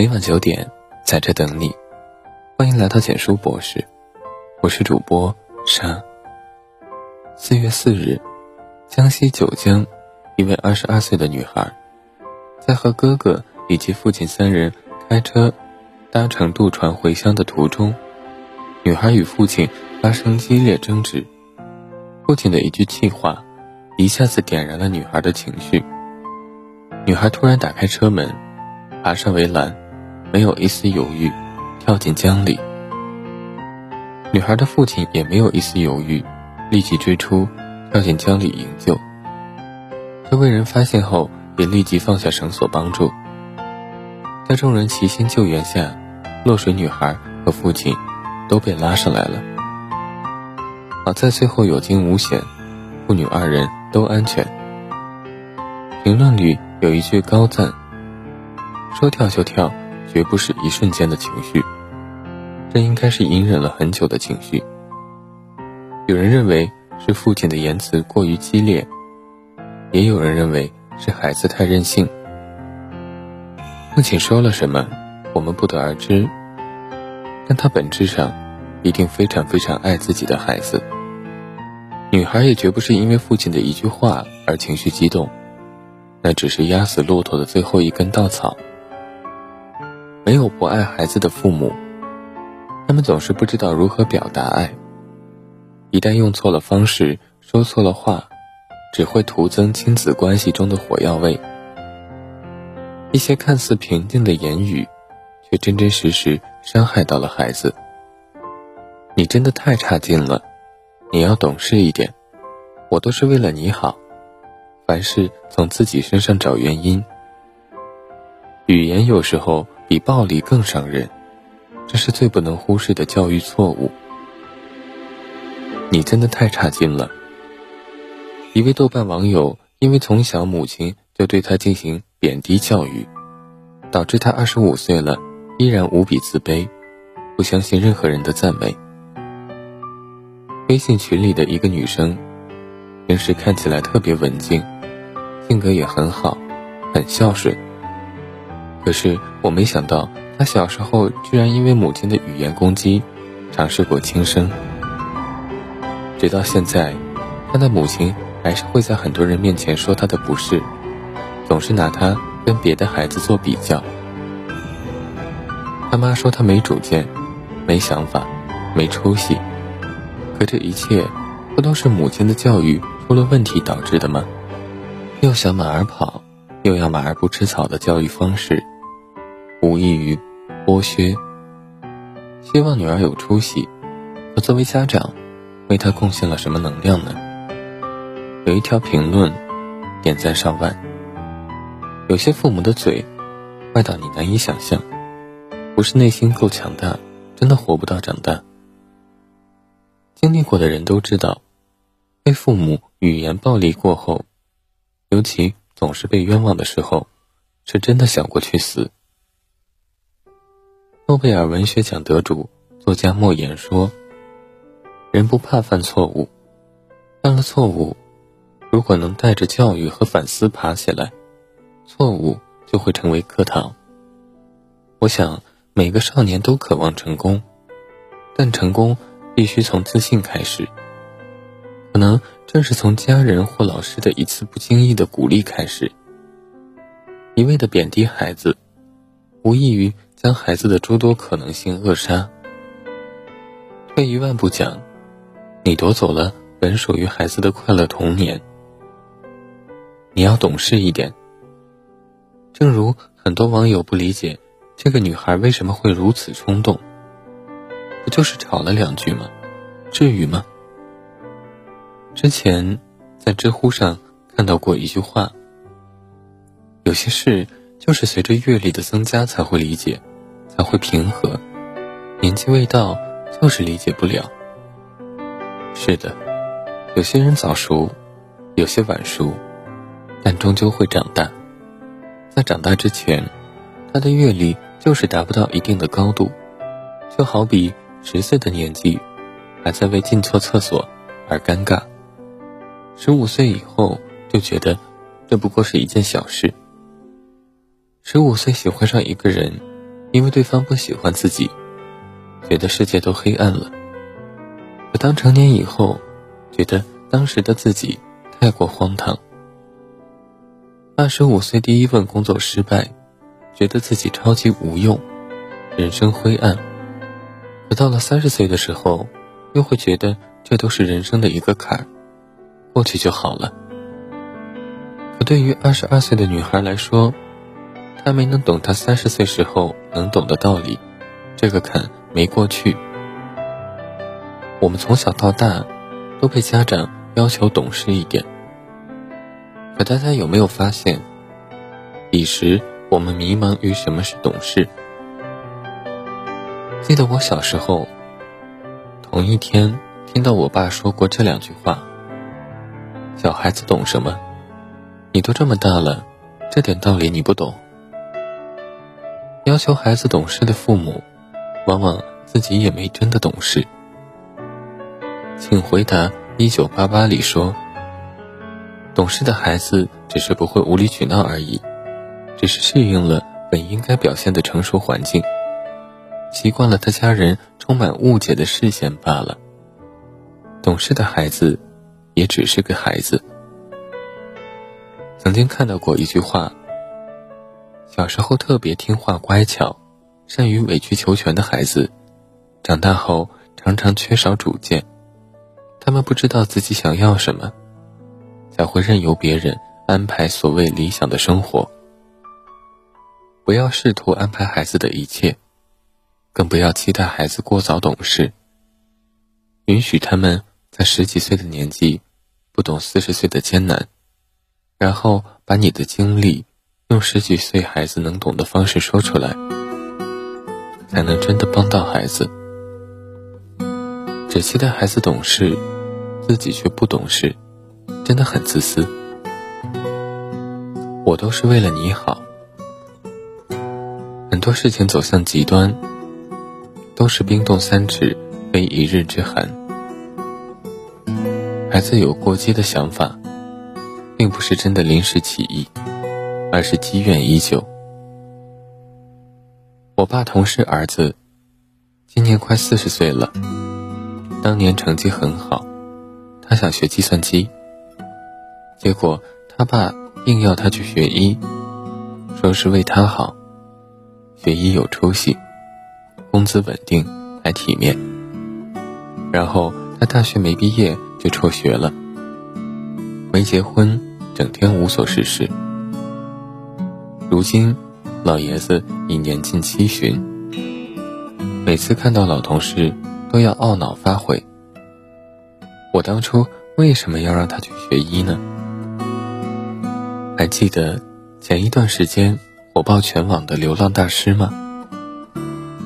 每晚九点，在这等你。欢迎来到简书博士，我是主播沙。四月四日，江西九江，一位二十二岁的女孩，在和哥哥以及父亲三人开车搭乘渡船回乡的途中，女孩与父亲发生激烈争执。父亲的一句气话，一下子点燃了女孩的情绪。女孩突然打开车门，爬上围栏，没有一丝犹豫，跳进江里。女孩的父亲也没有一丝犹豫，立即追出，跳进江里营救。周围人发现后，也立即放下绳索帮助。在众人齐心救援下，落水女孩和父亲都被拉上来了。好在最后有惊无险，父女二人都安全。评论里。有一句高赞：“说跳就跳，绝不是一瞬间的情绪，这应该是隐忍了很久的情绪。”有人认为是父亲的言辞过于激烈，也有人认为是孩子太任性。父亲说了什么，我们不得而知，但他本质上一定非常非常爱自己的孩子。女孩也绝不是因为父亲的一句话而情绪激动。那只是压死骆驼的最后一根稻草。没有不爱孩子的父母，他们总是不知道如何表达爱。一旦用错了方式，说错了话，只会徒增亲子关系中的火药味。一些看似平静的言语，却真真实实伤害到了孩子。你真的太差劲了，你要懂事一点，我都是为了你好。凡事从自己身上找原因，语言有时候比暴力更伤人，这是最不能忽视的教育错误。你真的太差劲了！一位豆瓣网友因为从小母亲就对他进行贬低教育，导致他二十五岁了依然无比自卑，不相信任何人的赞美。微信群里的一个女生，平时看起来特别文静。性格也很好，很孝顺。可是我没想到，他小时候居然因为母亲的语言攻击，尝试过轻生。直到现在，他的母亲还是会在很多人面前说他的不是，总是拿他跟别的孩子做比较。他妈说他没主见，没想法，没出息。可这一切，不都是母亲的教育出了问题导致的吗？又想马儿跑，又要马儿不吃草的教育方式，无异于剥削。希望女儿有出息，可作为家长，为她贡献了什么能量呢？有一条评论，点赞上万。有些父母的嘴，坏到你难以想象，不是内心够强大，真的活不到长大。经历过的人都知道，被父母语言暴力过后。尤其总是被冤枉的时候，是真的想过去死。诺贝尔文学奖得主作家莫言说：“人不怕犯错误，犯了错误，如果能带着教育和反思爬起来，错误就会成为课堂。”我想每个少年都渴望成功，但成功必须从自信开始。可能正是从家人或老师的一次不经意的鼓励开始，一味的贬低孩子，无异于将孩子的诸多可能性扼杀。退一万步讲，你夺走了本属于孩子的快乐童年。你要懂事一点。正如很多网友不理解这个女孩为什么会如此冲动，不就是吵了两句吗？至于吗？之前在知乎上看到过一句话：“有些事就是随着阅历的增加才会理解，才会平和。年纪未到，就是理解不了。”是的，有些人早熟，有些晚熟，但终究会长大。在长大之前，他的阅历就是达不到一定的高度，就好比十岁的年纪，还在为进错厕所而尴尬。十五岁以后就觉得，这不过是一件小事。十五岁喜欢上一个人，因为对方不喜欢自己，觉得世界都黑暗了。可当成年以后，觉得当时的自己太过荒唐。二十五岁第一份工作失败，觉得自己超级无用，人生灰暗。可到了三十岁的时候，又会觉得这都是人生的一个坎儿，过去就好了。可对于二十二岁的女孩来说，她没能懂她三十岁时候能懂的道理，这个坎没过去。我们从小到大，都被家长要求懂事一点。可大家有没有发现，彼时我们迷茫于什么是懂事？记得我小时候，同一天听到我爸说过这两句话：“小孩子懂什么？你都这么大了，这点道理你不懂。”要求孩子懂事的父母，往往自己也没真的懂事。请回答《一九八八》里说。懂事的孩子只是不会无理取闹而已，只是适应了本应该表现的成熟环境，习惯了他家人充满误解的视线罢了。懂事的孩子，也只是个孩子。曾经看到过一句话：小时候特别听话乖巧、善于委曲求全的孩子，长大后常常缺少主见，他们不知道自己想要什么。才会任由别人安排所谓理想的生活。不要试图安排孩子的一切，更不要期待孩子过早懂事。允许他们在十几岁的年纪不懂四十岁的艰难，然后把你的经历用十几岁孩子能懂的方式说出来，才能真的帮到孩子。只期待孩子懂事，自己却不懂事。真的很自私，我都是为了你好。很多事情走向极端，都是冰冻三尺非一日之寒。孩子有过激的想法，并不是真的临时起意，而是积怨已久。我爸同事儿子，今年快四十岁了，当年成绩很好，他想学计算机。结果他爸硬要他去学医，说是为他好，学医有出息，工资稳定还体面。然后他大学没毕业就辍学了，没结婚，整天无所事事。如今老爷子已年近七旬，每次看到老同事都要懊恼发悔：我当初为什么要让他去学医呢？还记得前一段时间火爆全网的流浪大师吗？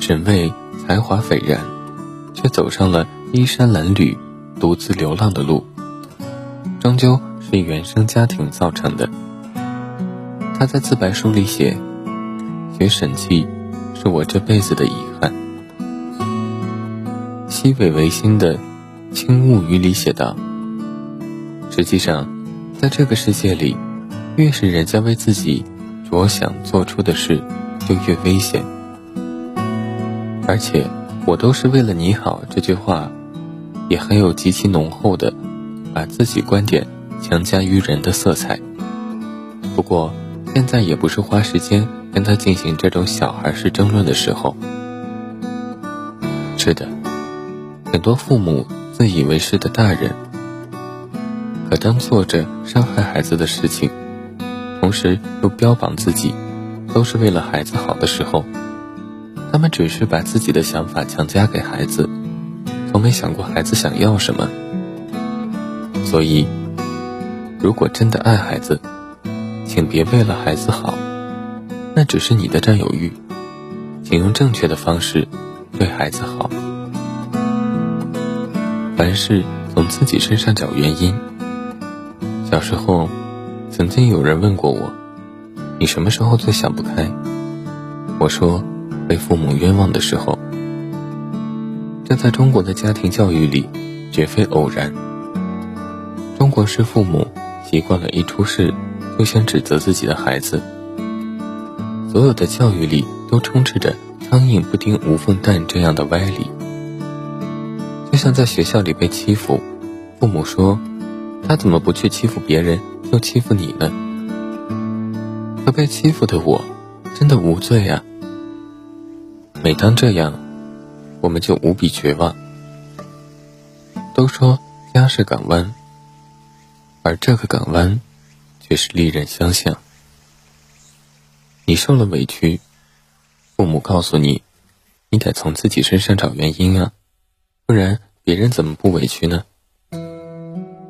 沈巍才华斐然，却走上了衣衫褴褛、独自流浪的路，终究是原生家庭造成的。他在自白书里写：“学审计是我这辈子的遗憾。”西北维新的《轻物语》里写道：“实际上，在这个世界里。”越是人家为自己着想做出的事，就越危险。而且，我都是为了你好这句话，也很有极其浓厚的把自己观点强加于人的色彩。不过，现在也不是花时间跟他进行这种小孩式争论的时候。是的，很多父母自以为是的大人，可当做着伤害孩子的事情。同时又标榜自己都是为了孩子好的时候，他们只是把自己的想法强加给孩子，从没想过孩子想要什么。所以，如果真的爱孩子，请别为了孩子好，那只是你的占有欲，请用正确的方式对孩子好。凡事从自己身上找原因。小时候。曾经有人问过我：“你什么时候最想不开？”我说：“被父母冤枉的时候。”这在中国的家庭教育里绝非偶然。中国式父母习惯了一出事就先指责自己的孩子，所有的教育里都充斥着苍蝇不叮无缝蛋这样的歪理。就像在学校里被欺负，父母说他怎么不去欺负别人，又欺负你呢？可被欺负的我，真的无罪啊！每当这样，我们就无比绝望。都说家是港湾，而这个港湾，却是利刃相向。你受了委屈，父母告诉你，你得从自己身上找原因啊，不然别人怎么不委屈呢？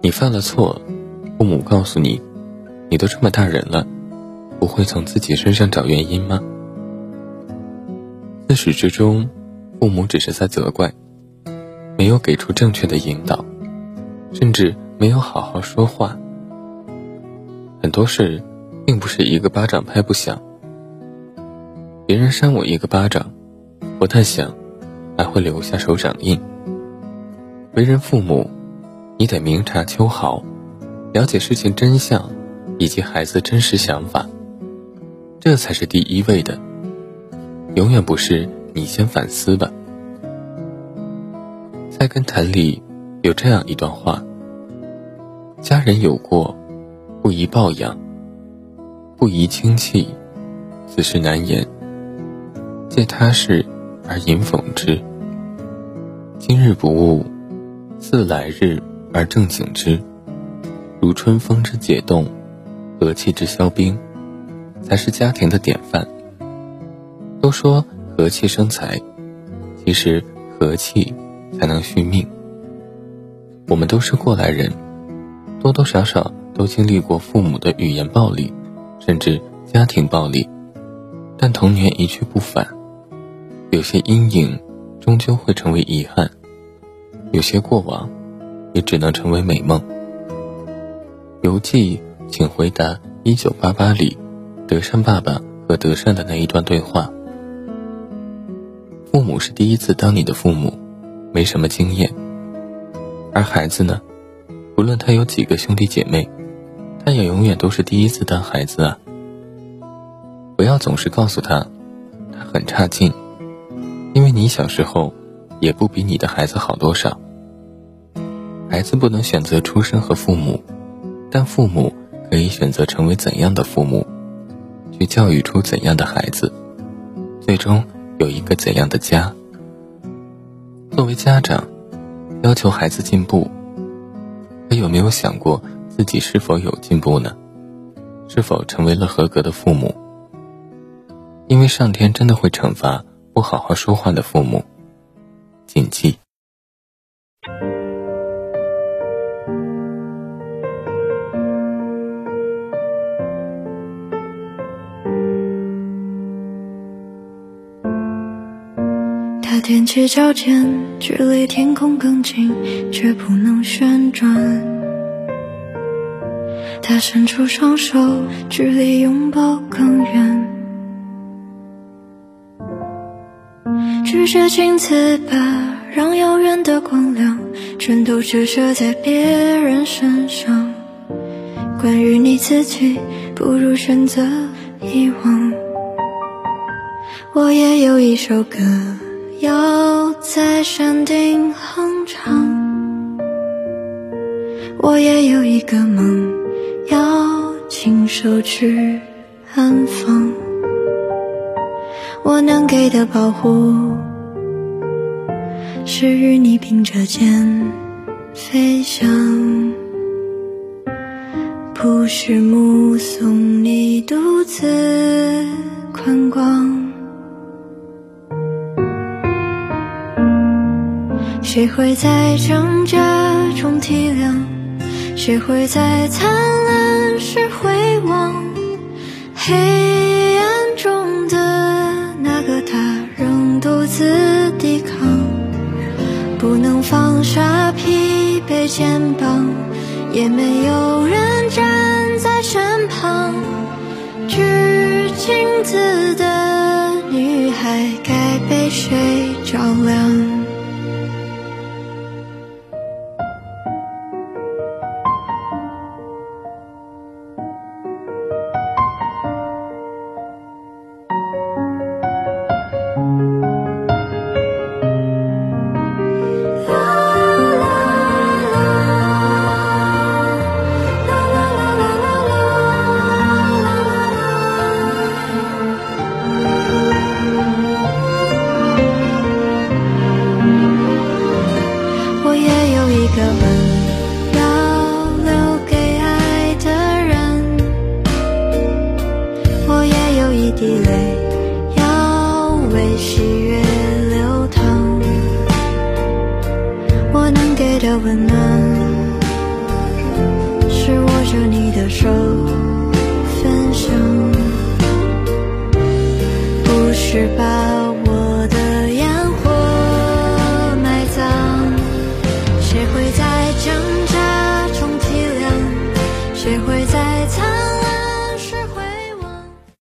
你犯了错，父母告诉你，你都这么大人了，不会从自己身上找原因吗？自始至终，父母只是在责怪，没有给出正确的引导，甚至没有好好说话。很多事，并不是一个巴掌拍不响。别人扇我一个巴掌，不但响，还会留下手掌印。为人父母，你得明察秋毫，了解事情真相以及孩子真实想法，这才是第一位的。永远不是你先反思吧。菜根谭里有这样一段话：家人有过，不宜抱养；不宜轻弃，此事难言。借他事而引讽之，今日不悟，自来日而正醒之。如春风之解冻，和气之消冰，才是家庭的典范。都说和气生财，其实和气才能续命。我们都是过来人，多多少少都经历过父母的语言暴力，甚至家庭暴力，但童年一去不返。有些阴影终究会成为遗憾，有些过往也只能成为美梦。游记，请回答一九八八里德善爸爸和德善的那一段对话。父母是第一次当你的父母，没什么经验，而孩子呢，不论他有几个兄弟姐妹，他也永远都是第一次当孩子啊。不要总是告诉他，他很差劲。因为你小时候，也不比你的孩子好多少。孩子不能选择出生和父母，但父母可以选择成为怎样的父母，去教育出怎样的孩子，最终有一个怎样的家。作为家长，要求孩子进步，可有没有想过自己是否有进步呢？是否成为了合格的父母？因为上天真的会惩罚。不好好说话的父母，谨记。踮起脚尖，距离天空更近，却不能旋转。他伸出双手，距离拥抱更远。举着镜子，吧，让遥远的光亮全都折射在别人身上。关于你自己，不如选择遗忘。我也有一首歌要在山顶哼唱，我也有一个梦要亲手去安放。我能给的保护，是与你并着肩飞翔，不是目送你独自宽广。谁会在挣扎中体谅？谁会在灿烂时回望？黑暗中的那个。他仍独自抵抗，不能放下疲惫肩膀，也没有人站在身旁。举镜子的女孩，该被谁照亮一滴泪要为喜悦流淌。我能给的温暖，是握着你的手分享，不是把。